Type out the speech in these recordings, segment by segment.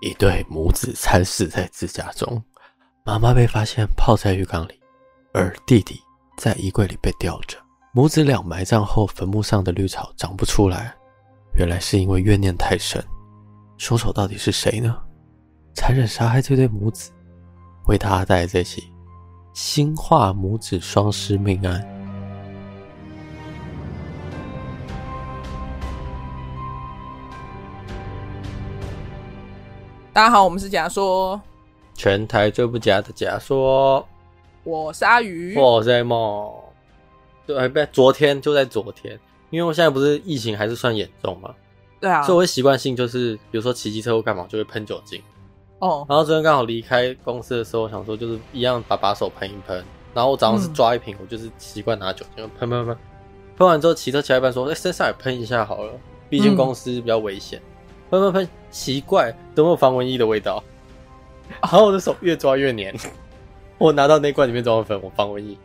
一对母子惨死在自家中，妈妈被发现泡在浴缸里，而弟弟在衣柜里被吊着。母子俩埋葬后，坟墓上的绿草长不出来，原来是因为怨念太深。凶手到底是谁呢？残忍杀害这对母子，为大家带来这起新化母子双尸命案。大家好，我们是假说，全台最不假的假说。我是阿鱼，我是 M。对，不，昨天就在昨天，因为我现在不是疫情还是算严重嘛，对啊，所以我会习惯性就是，比如说骑机车或干嘛，就会喷酒精。哦，然后昨天刚好离开公司的时候，我想说就是一样把把手喷一喷，然后我早上是抓一瓶，嗯、我就是习惯拿酒精喷喷喷，喷。完之后骑车骑到一半说，哎，身上也喷一下好了，毕竟公司比较危险。嗯喷喷喷！奇怪，怎么有防蚊液的味道？然后我的手越抓越黏。我拿到那罐里面装的粉，我防蚊液。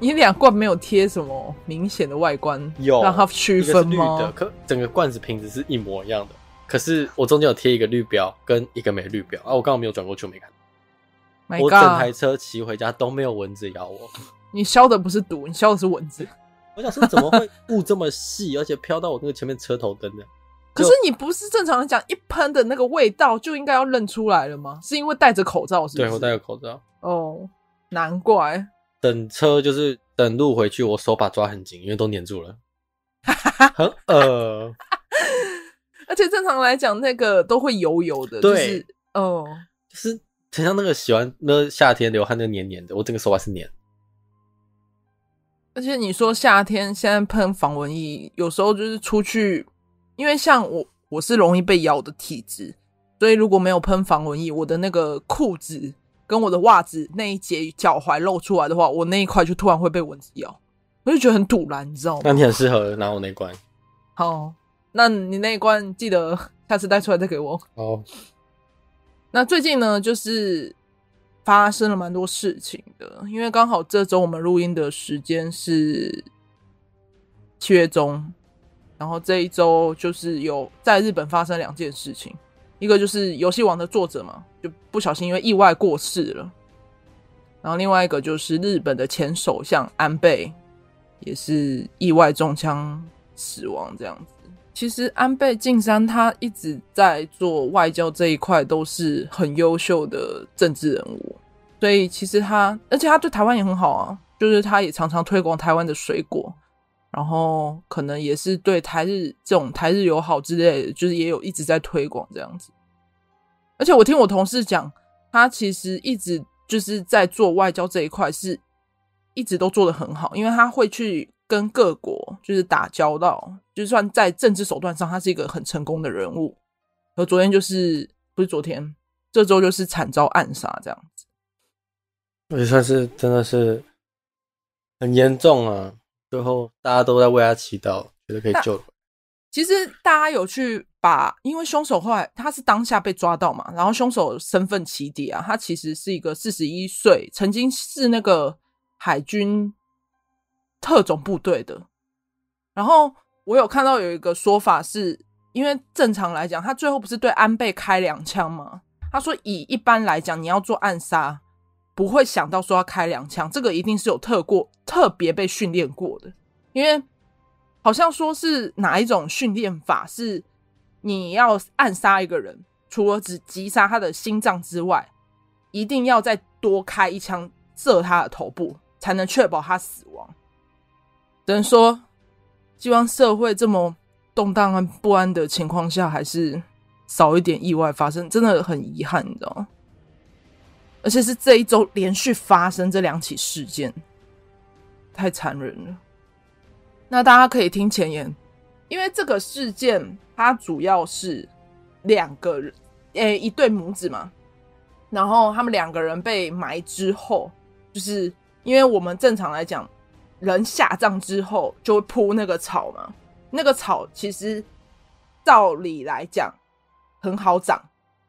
你两罐没有贴什么明显的外观，有让它区分吗？绿的，可整个罐子瓶子是一模一样的。可是我中间有贴一个绿标，跟一个没绿标啊。我刚好没有转过去，我没看。我整台车骑回家都没有蚊子咬我。你消的不是毒，你消的是蚊子。我想说，怎么会雾这么细，而且飘到我那个前面车头灯呢？可是你不是正常来讲，一喷的那个味道就应该要认出来了吗？是因为戴着口罩是不是？对，我戴着口罩。哦，难怪。等车就是等路回去，我手把抓很紧，因为都粘住了，很恶。而且正常来讲，那个都会油油的，对，就是、哦，就是很像那个喜欢那夏天流汗那黏黏的，我整个手把是黏。而且你说夏天现在喷防蚊液，有时候就是出去。因为像我，我是容易被咬的体质，所以如果没有喷防蚊液，我的那个裤子跟我的袜子那一节脚踝露出来的话，我那一块就突然会被蚊子咬，我就觉得很堵然，你知道吗？那你很适合拿我那罐。好，那你那一罐记得 下次带出来再给我。哦。那最近呢，就是发生了蛮多事情的，因为刚好这周我们录音的时间是七月中。然后这一周就是有在日本发生两件事情，一个就是游戏王的作者嘛，就不小心因为意外过世了。然后另外一个就是日本的前首相安倍，也是意外中枪死亡这样子。其实安倍晋三他一直在做外交这一块都是很优秀的政治人物，所以其实他，而且他对台湾也很好啊，就是他也常常推广台湾的水果。然后可能也是对台日这种台日友好之类的，就是也有一直在推广这样子。而且我听我同事讲，他其实一直就是在做外交这一块，是一直都做得很好，因为他会去跟各国就是打交道，就算在政治手段上，他是一个很成功的人物。而昨天就是不是昨天，这周就是惨遭暗杀这样子，也算是真的是很严重啊。最后，大家都在为他祈祷，觉得可以救。其实大家有去把，因为凶手后来他是当下被抓到嘛，然后凶手身份起底啊，他其实是一个四十一岁，曾经是那个海军特种部队的。然后我有看到有一个说法是，因为正常来讲，他最后不是对安倍开两枪吗？他说以一般来讲，你要做暗杀。不会想到说要开两枪，这个一定是有特过特别被训练过的，因为好像说是哪一种训练法是你要暗杀一个人，除了只击杀他的心脏之外，一定要再多开一枪射他的头部，才能确保他死亡。只能说，希望社会这么动荡和不安的情况下，还是少一点意外发生，真的很遗憾，你知道吗？而且是这一周连续发生这两起事件，太残忍了。那大家可以听前言，因为这个事件它主要是两个人，诶、一对母子嘛。然后他们两个人被埋之后，就是因为我们正常来讲，人下葬之后就会铺那个草嘛。那个草其实照理来讲很好长，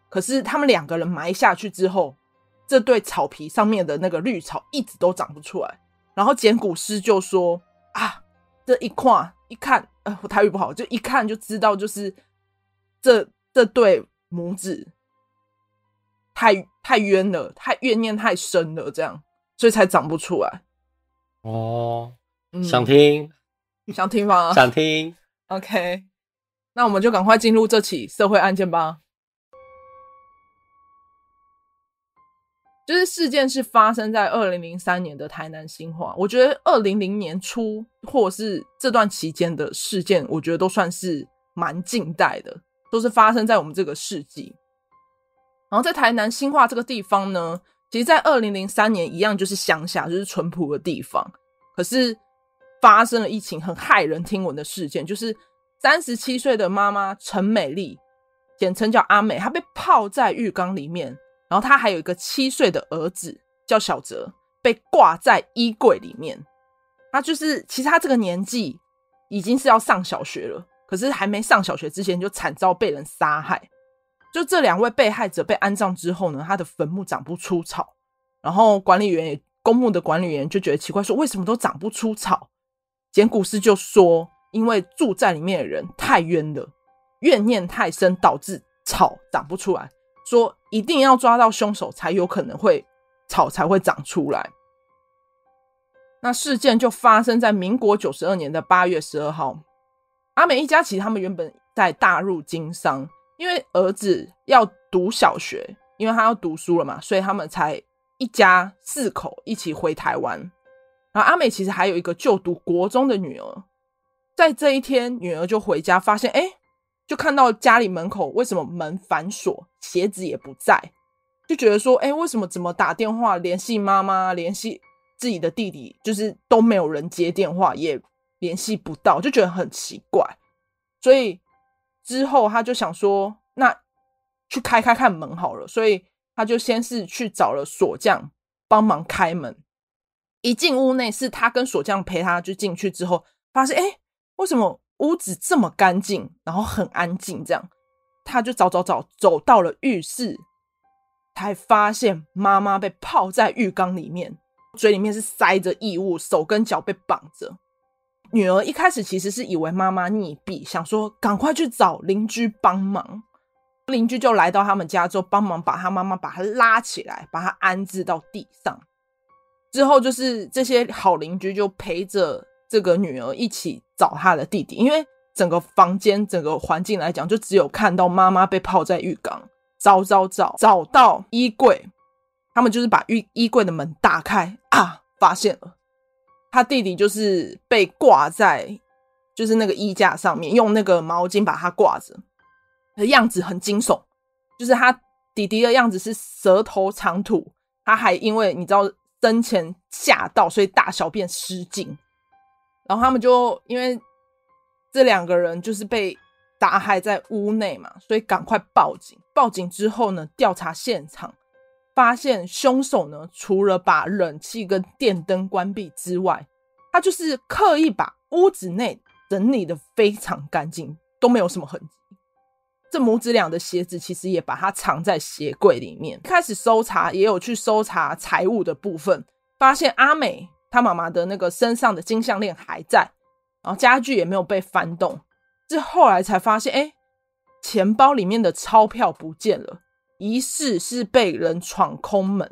可是他们两个人埋下去之后。这对草皮上面的那个绿草一直都长不出来，然后捡骨师就说：“啊，这一看一看，呃，我台语不好，就一看就知道，就是这这对母子太太冤了，太怨念太深了，这样，所以才长不出来。哦，嗯、想听，想听吗？想听。OK，那我们就赶快进入这起社会案件吧。就是事件是发生在二零零三年的台南新化，我觉得二零零年初或是这段期间的事件，我觉得都算是蛮近代的，都是发生在我们这个世纪。然后在台南新化这个地方呢，其实，在二零零三年一样就是乡下，就是淳朴的地方。可是发生了一起很骇人听闻的事件，就是三十七岁的妈妈陈美丽，简称叫阿美，她被泡在浴缸里面。然后他还有一个七岁的儿子叫小哲，被挂在衣柜里面。他就是，其实他这个年纪已经是要上小学了，可是还没上小学之前就惨遭被人杀害。就这两位被害者被安葬之后呢，他的坟墓长不出草，然后管理员也公墓的管理员就觉得奇怪，说为什么都长不出草？简古斯就说，因为住在里面的人太冤了，怨念太深，导致草长不出来。说一定要抓到凶手，才有可能会草才会长出来。那事件就发生在民国九十二年的八月十二号。阿美一家其实他们原本在大入经商，因为儿子要读小学，因为他要读书了嘛，所以他们才一家四口一起回台湾。然后阿美其实还有一个就读国中的女儿，在这一天，女儿就回家发现，哎。就看到家里门口为什么门反锁，鞋子也不在，就觉得说，哎，为什么怎么打电话联系妈妈，联系自己的弟弟，就是都没有人接电话，也联系不到，就觉得很奇怪。所以之后他就想说，那去开开看门好了。所以他就先是去找了锁匠帮忙开门。一进屋内，是他跟锁匠陪他就进去之后，发现，哎，为什么？屋子这么干净，然后很安静，这样他就找找找，走到了浴室，才发现妈妈被泡在浴缸里面，嘴里面是塞着异物，手跟脚被绑着。女儿一开始其实是以为妈妈溺毙，想说赶快去找邻居帮忙。邻居就来到他们家之后，帮忙把他妈妈把她拉起来，把她安置到地上。之后就是这些好邻居就陪着。这个女儿一起找她的弟弟，因为整个房间、整个环境来讲，就只有看到妈妈被泡在浴缸，找找找，找到衣柜，他们就是把浴衣柜的门打开啊，发现了他弟弟就是被挂在就是那个衣架上面，用那个毛巾把他挂着，的样子很惊悚，就是他弟弟的样子是舌头长吐，他还因为你知道生前吓到，所以大小便失禁。然后他们就因为这两个人就是被打害在屋内嘛，所以赶快报警。报警之后呢，调查现场，发现凶手呢，除了把冷气跟电灯关闭之外，他就是刻意把屋子内整理得非常干净，都没有什么痕迹。这母子俩的鞋子其实也把它藏在鞋柜里面。开始搜查，也有去搜查财物的部分，发现阿美。她妈妈的那个身上的金项链还在，然后家具也没有被翻动。是后来才发现，哎，钱包里面的钞票不见了，疑似是被人闯空门。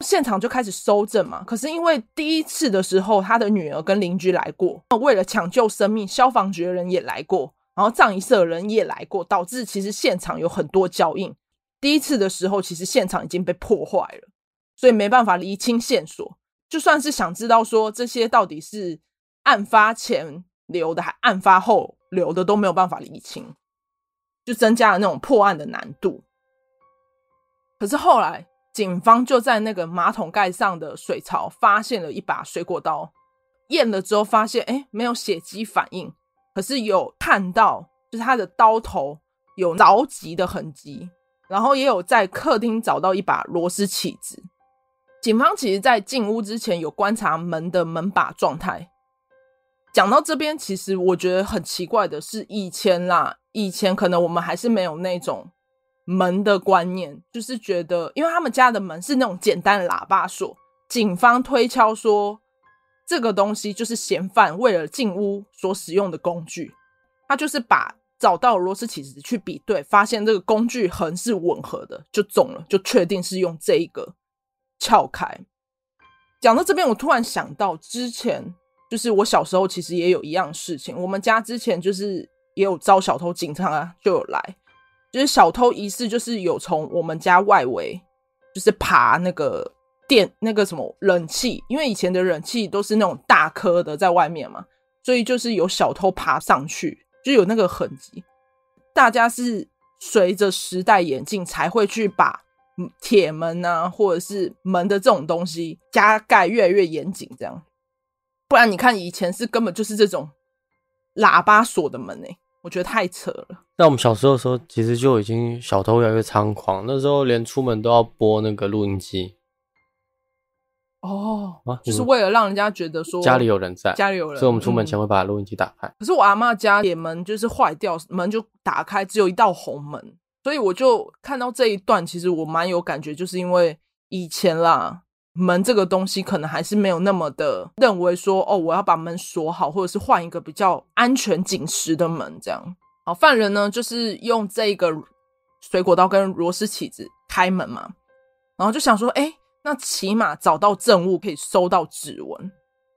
现场就开始搜证嘛。可是因为第一次的时候，他的女儿跟邻居来过，为了抢救生命，消防局的人也来过，然后葬仪社的人也来过，导致其实现场有很多脚印。第一次的时候，其实现场已经被破坏了，所以没办法厘清线索。就算是想知道说这些到底是案发前留的还案发后留的都没有办法理清，就增加了那种破案的难度。可是后来警方就在那个马桶盖上的水槽发现了一把水果刀，验了之后发现哎，没有血迹反应，可是有看到就是他的刀头有凿击的痕迹，然后也有在客厅找到一把螺丝起子。警方其实，在进屋之前有观察门的门把状态。讲到这边，其实我觉得很奇怪的是，以前啦，以前可能我们还是没有那种门的观念，就是觉得，因为他们家的门是那种简单的喇叭锁。警方推敲说，这个东西就是嫌犯为了进屋所使用的工具，他就是把找到螺丝起子去比对，发现这个工具横是吻合的，就中了，就确定是用这一个撬开。讲到这边，我突然想到，之前就是我小时候其实也有一样事情。我们家之前就是也有招小偷，警察啊就有来，就是小偷疑似就是有从我们家外围就是爬那个电那个什么冷气，因为以前的冷气都是那种大颗的在外面嘛，所以就是有小偷爬上去。就有那个痕迹，大家是随着时代演进才会去把铁门啊，或者是门的这种东西加盖越来越严谨，这样。不然你看以前是根本就是这种喇叭锁的门呢、欸，我觉得太扯了。那我们小时候的时候，其实就已经小偷越来越猖狂，那时候连出门都要播那个录音机。哦，啊、就是为了让人家觉得说家里有人在，家里有人，所以我们出门前会把录音机打开。可是我阿嬷家铁门就是坏掉，门就打开，只有一道红门，所以我就看到这一段，其实我蛮有感觉，就是因为以前啦，门这个东西可能还是没有那么的认为说，哦，我要把门锁好，或者是换一个比较安全紧实的门这样。好，犯人呢就是用这个水果刀跟螺丝起子开门嘛，然后就想说，哎。那起码找到证物可以收到指纹。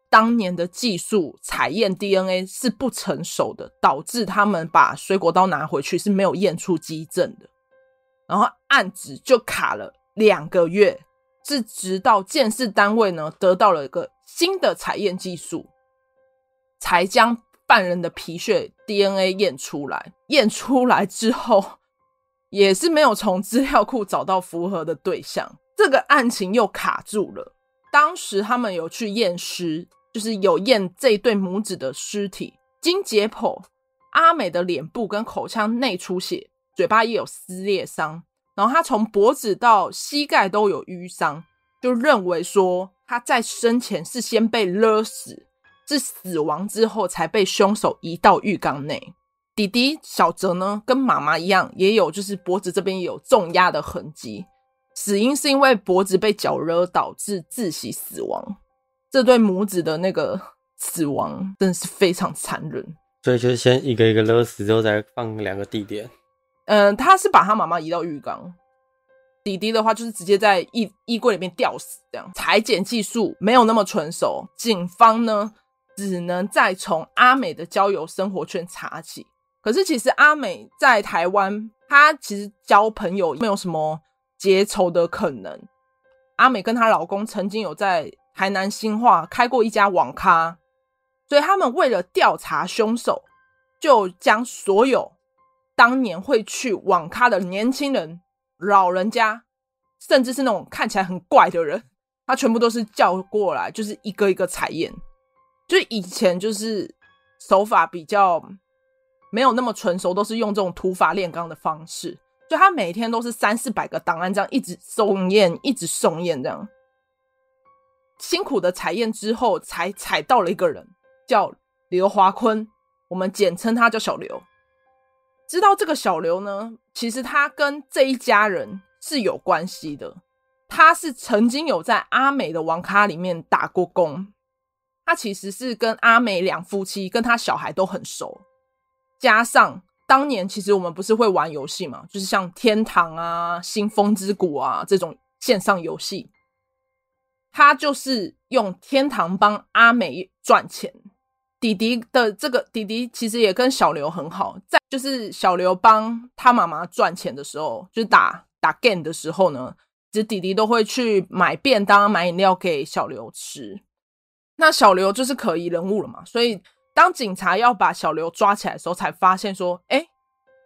当年的技术采验 DNA 是不成熟的，导致他们把水果刀拿回去是没有验出基证的。然后案子就卡了两个月，是直到鉴识单位呢得到了一个新的采验技术，才将犯人的皮屑 DNA 验出来。验出来之后，也是没有从资料库找到符合的对象。这个案情又卡住了。当时他们有去验尸，就是有验这对母子的尸体。经解剖，阿美的脸部跟口腔内出血，嘴巴也有撕裂伤，然后他从脖子到膝盖都有淤伤，就认为说他在生前是先被勒死，是死亡之后才被凶手移到浴缸内。弟弟小泽呢，跟妈妈一样，也有就是脖子这边有重压的痕迹。死因是因为脖子被绞勒导致窒息死亡。这对母子的那个死亡真的是非常残忍。所以就是先一个一个勒死，之后再放两个地点。嗯，他是把他妈妈移到浴缸，弟弟的话就是直接在衣衣柜里面吊死。这样裁剪技术没有那么纯熟，警方呢只能再从阿美的交友生活圈查起。可是其实阿美在台湾，她其实交朋友没有什么。结仇的可能，阿美跟她老公曾经有在台南新化开过一家网咖，所以他们为了调查凶手，就将所有当年会去网咖的年轻人、老人家，甚至是那种看起来很怪的人，他全部都是叫过来，就是一个一个采验。就以前就是手法比较没有那么纯熟，都是用这种土法炼钢的方式。就他每天都是三四百个档案这样一直送验，一直送验这样，辛苦的采验之后，才采到了一个人，叫刘华坤，我们简称他叫小刘。知道这个小刘呢，其实他跟这一家人是有关系的，他是曾经有在阿美的网咖里面打过工，他其实是跟阿美两夫妻跟他小孩都很熟，加上。当年其实我们不是会玩游戏嘛，就是像天堂啊、新枫之谷啊这种线上游戏，他就是用天堂帮阿美赚钱。弟弟的这个弟弟其实也跟小刘很好，在就是小刘帮他妈妈赚钱的时候，就是打打 game 的时候呢，其实弟弟都会去买便当、买饮料给小刘吃。那小刘就是可疑人物了嘛，所以。当警察要把小刘抓起来的时候，才发现说：“哎，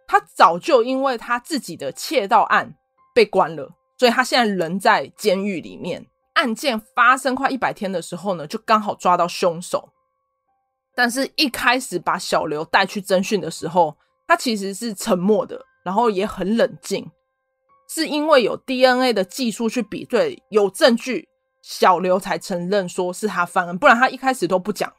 他早就因为他自己的窃盗案被关了，所以他现在人在监狱里面。案件发生快一百天的时候呢，就刚好抓到凶手。但是，一开始把小刘带去侦讯的时候，他其实是沉默的，然后也很冷静，是因为有 DNA 的技术去比对，有证据，小刘才承认说是他犯案，不然他一开始都不讲。”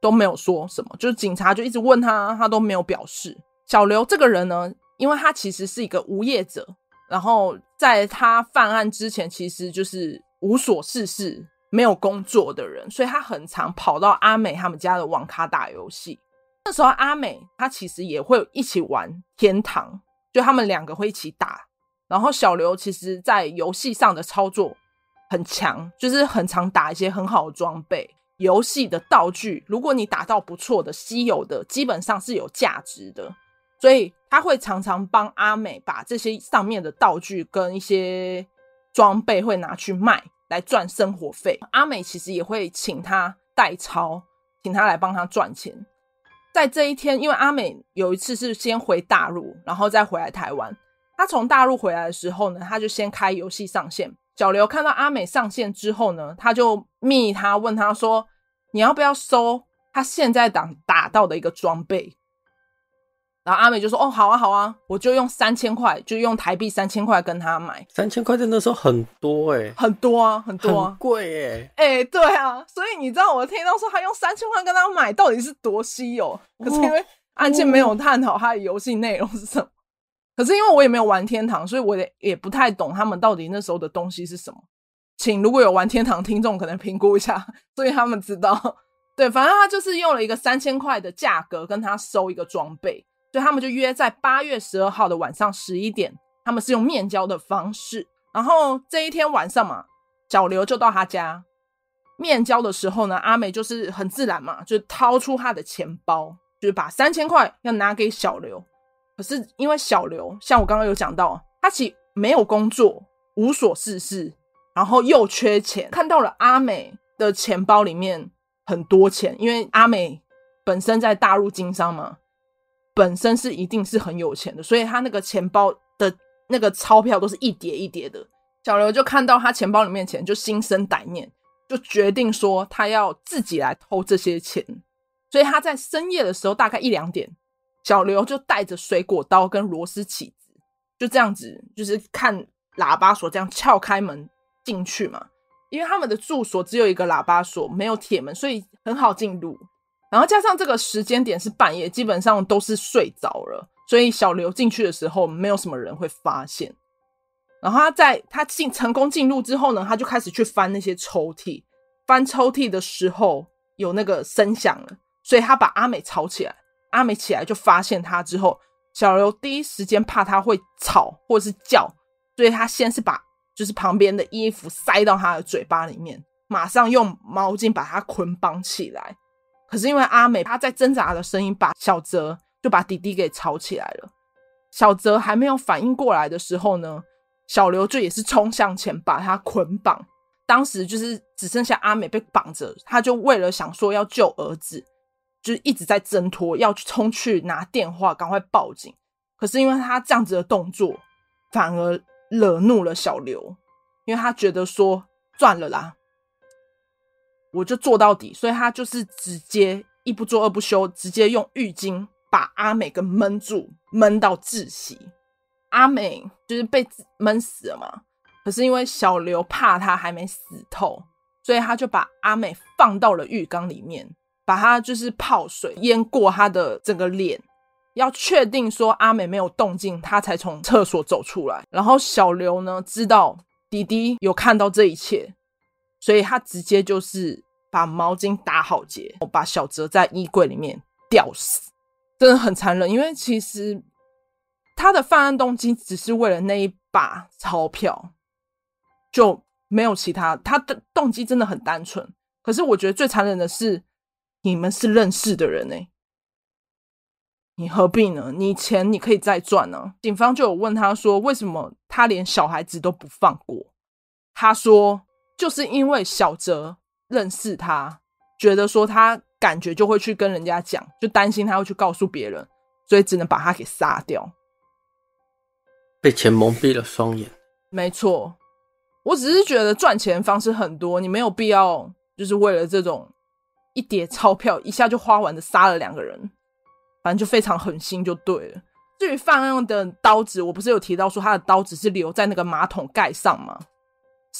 都没有说什么，就是警察就一直问他，他都没有表示。小刘这个人呢，因为他其实是一个无业者，然后在他犯案之前，其实就是无所事事、没有工作的人，所以他很常跑到阿美他们家的网咖打游戏。那时候阿美她其实也会一起玩天堂，就他们两个会一起打。然后小刘其实在游戏上的操作很强，就是很常打一些很好的装备。游戏的道具，如果你打到不错的、稀有的，基本上是有价值的。所以他会常常帮阿美把这些上面的道具跟一些装备会拿去卖来赚生活费。阿美其实也会请他代操，请他来帮他赚钱。在这一天，因为阿美有一次是先回大陆，然后再回来台湾。他从大陆回来的时候呢，他就先开游戏上线。小刘看到阿美上线之后呢，他就密他问他说：“你要不要收他现在打打到的一个装备？”然后阿美就说：“哦，好啊，好啊，我就用三千块，就用台币三千块跟他买。三千块在那时候很多哎、欸，很多啊，很多啊，贵哎，哎、欸，对啊，所以你知道我听到说他用三千块跟他买，到底是多稀有？可是因为案件没有探讨他的游戏内容是什么，可是因为我也没有玩天堂，所以我也也不太懂他们到底那时候的东西是什么。请如果有玩天堂听众可能评估一下，所以他们知道。对，反正他就是用了一个三千块的价格跟他收一个装备。”所以他们就约在八月十二号的晚上十一点，他们是用面交的方式。然后这一天晚上嘛，小刘就到他家面交的时候呢，阿美就是很自然嘛，就掏出他的钱包，就是把三千块要拿给小刘。可是因为小刘像我刚刚有讲到，他其实没有工作，无所事事，然后又缺钱，看到了阿美的钱包里面很多钱，因为阿美本身在大陆经商嘛。本身是一定是很有钱的，所以他那个钱包的那个钞票都是一叠一叠的。小刘就看到他钱包里面钱，就心生歹念，就决定说他要自己来偷这些钱。所以他在深夜的时候，大概一两点，小刘就带着水果刀跟螺丝起子，就这样子，就是看喇叭锁这样撬开门进去嘛。因为他们的住所只有一个喇叭锁，没有铁门，所以很好进入。然后加上这个时间点是半夜，基本上都是睡着了，所以小刘进去的时候没有什么人会发现。然后他在他进成功进入之后呢，他就开始去翻那些抽屉，翻抽屉的时候有那个声响了，所以他把阿美吵起来。阿美起来就发现他之后，小刘第一时间怕他会吵或者是叫，所以他先是把就是旁边的衣服塞到他的嘴巴里面，马上用毛巾把他捆绑起来。可是因为阿美她在挣扎的声音，把小泽就把弟弟给吵起来了。小泽还没有反应过来的时候呢，小刘就也是冲向前把他捆绑。当时就是只剩下阿美被绑着，他就为了想说要救儿子，就一直在挣脱，要去冲去拿电话，赶快报警。可是因为他这样子的动作，反而惹怒了小刘，因为他觉得说赚了啦。我就做到底，所以他就是直接一不做二不休，直接用浴巾把阿美给闷住，闷到窒息。阿美就是被闷死了嘛。可是因为小刘怕他还没死透，所以他就把阿美放到了浴缸里面，把他就是泡水淹过他的整个脸，要确定说阿美没有动静，他才从厕所走出来。然后小刘呢，知道弟弟有看到这一切。所以他直接就是把毛巾打好结，我把小泽在衣柜里面吊死，真的很残忍。因为其实他的犯案动机只是为了那一把钞票，就没有其他。他的动机真的很单纯。可是我觉得最残忍的是，你们是认识的人哎，你何必呢？你钱你可以再赚呢。警方就有问他说，为什么他连小孩子都不放过？他说。就是因为小泽认识他，觉得说他感觉就会去跟人家讲，就担心他会去告诉别人，所以只能把他给杀掉。被钱蒙蔽了双眼。没错，我只是觉得赚钱方式很多，你没有必要就是为了这种一叠钞票一下就花完的杀了两个人，反正就非常狠心就对了。至于犯案的刀子，我不是有提到说他的刀子是留在那个马桶盖上吗？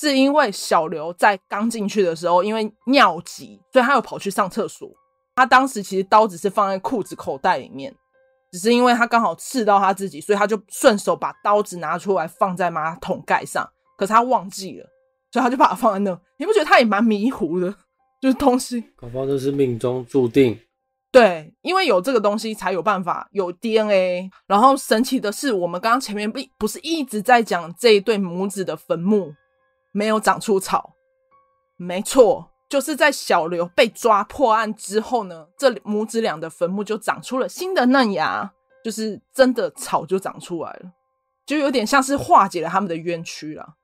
是因为小刘在刚进去的时候，因为尿急，所以他有跑去上厕所。他当时其实刀子是放在裤子口袋里面，只是因为他刚好刺到他自己，所以他就顺手把刀子拿出来放在马桶盖上。可是他忘记了，所以他就把它放在那。你不觉得他也蛮迷糊的？就是东西，搞不好这是命中注定。对，因为有这个东西才有办法有 DNA。然后神奇的是，我们刚刚前面不不是一直在讲这一对母子的坟墓没有长出草？没错，就是在小刘被抓破案之后呢，这母子俩的坟墓就长出了新的嫩芽，就是真的草就长出来了，就有点像是化解了他们的冤屈了。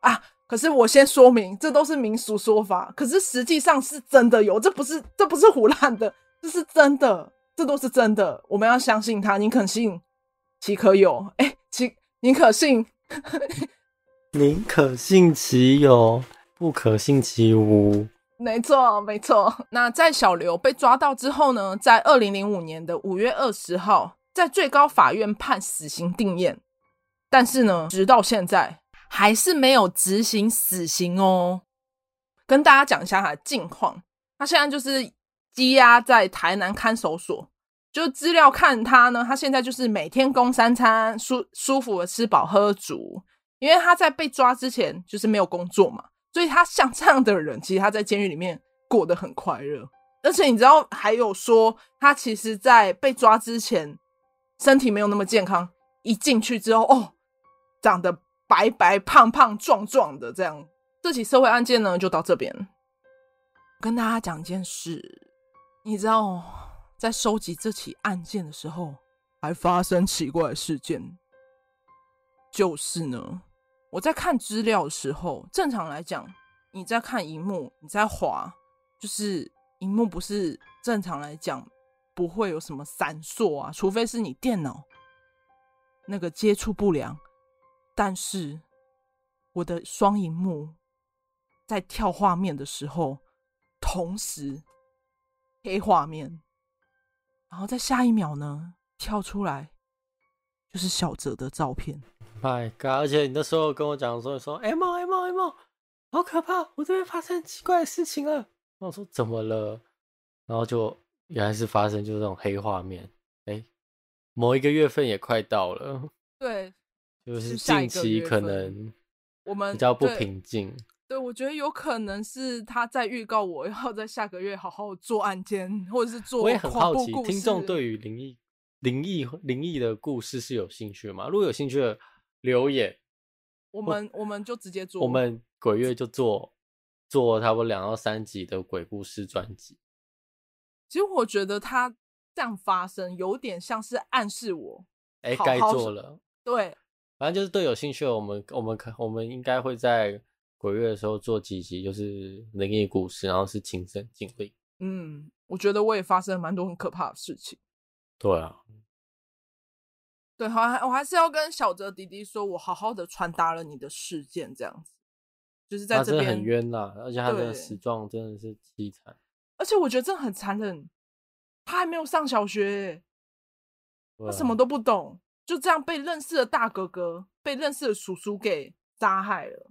啊！可是我先说明，这都是民俗说法，可是实际上是真的有，这不是这不是胡乱的。这是真的，这都是真的。我们要相信他，宁可信其可有。哎，其宁可信，宁可信其有，不可信其无。没错，没错。那在小刘被抓到之后呢，在二零零五年的五月二十号，在最高法院判死刑定谳，但是呢，直到现在还是没有执行死刑哦。跟大家讲一下他的近况，他现在就是。羁押在台南看守所，就资料看他呢，他现在就是每天供三餐，舒舒服的吃饱喝足。因为他在被抓之前就是没有工作嘛，所以他像这样的人，其实他在监狱里面过得很快乐。而且你知道，还有说他其实，在被抓之前身体没有那么健康，一进去之后，哦，长得白白胖胖壮壮的这样。这起社会案件呢，就到这边，跟大家讲件事。你知道，在收集这起案件的时候，还发生奇怪的事件。就是呢，我在看资料的时候，正常来讲，你在看荧幕，你在滑，就是荧幕不是正常来讲不会有什么闪烁啊，除非是你电脑那个接触不良。但是我的双荧幕在跳画面的时候，同时。黑画面，然后在下一秒呢，跳出来就是小泽的照片。My God！而且你那时候跟我讲说，你说 M M M，好可怕，我这边发生奇怪的事情了。我说怎么了？然后就原来是发生就是这种黑画面。哎，某一个月份也快到了，对，就是近期可能我们比较不平静。对，我觉得有可能是他在预告我要在下个月好好做案件，或者是做。我也很好奇，听众对于灵异、灵异、灵异的故事是有兴趣吗？如果有兴趣的留言，我们我们就直接做。我们鬼月就做做差不多两到三集的鬼故事专辑。其实我觉得他这样发生，有点像是暗示我，哎，该做了。对，反正就是对有兴趣的，我们我们可我们应该会在。鬼月的时候做几集就是灵异故事，然后是亲身经历。嗯，我觉得我也发生了蛮多很可怕的事情。对啊，对，好，我还是要跟小泽弟弟说，我好好的传达了你的事件，这样子，就是在这边。很冤呐，而且他的死状真的是凄惨。而且我觉得真的很残忍，他还没有上小学，他什么都不懂，就这样被认识的大哥哥、被认识的叔叔给杀害了。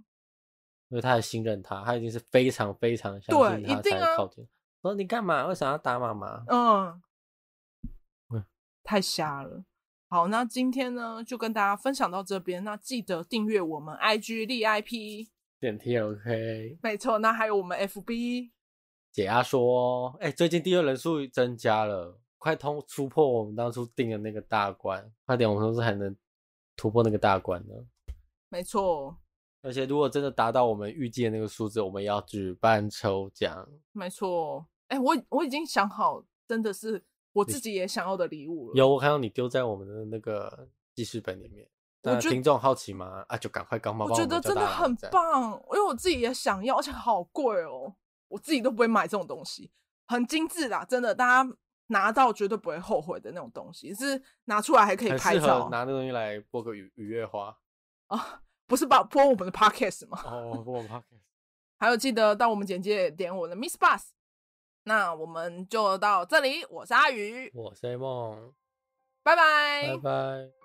因为他还信任他，他已经是非常非常相信他才靠近。说、啊、你干嘛？为什么要打妈妈？嗯，嗯，太瞎了。好，那今天呢就跟大家分享到这边。那记得订阅我们 IG 立 IP 点 T OK，没错。那还有我们 FB 解压说，哎、欸，最近订阅人数增加了，快通突破我们当初定的那个大关。快点，我们是不是还能突破那个大关呢？没错。而且，如果真的达到我们预计的那个数字，我们要举办抽奖。没错，哎、欸，我我已经想好，真的是我自己也想要的礼物了。有，我看到你丢在我们的那个记事本里面。那听众好奇吗？啊，就赶快刚帮我觉得真的很棒，因为我自己也想要，而且好贵哦，我自己都不会买这种东西，很精致啦，真的，大家拿到绝对不会后悔的那种东西，是拿出来还可以拍照，拿那东西来播个雨雨月花啊。不是把播我们的 podcast 吗？哦，播我们 podcast。还有记得到我们简介点我的 Miss Bus。那我们就到这里，我是阿宇，我是 A 梦，拜拜，拜拜。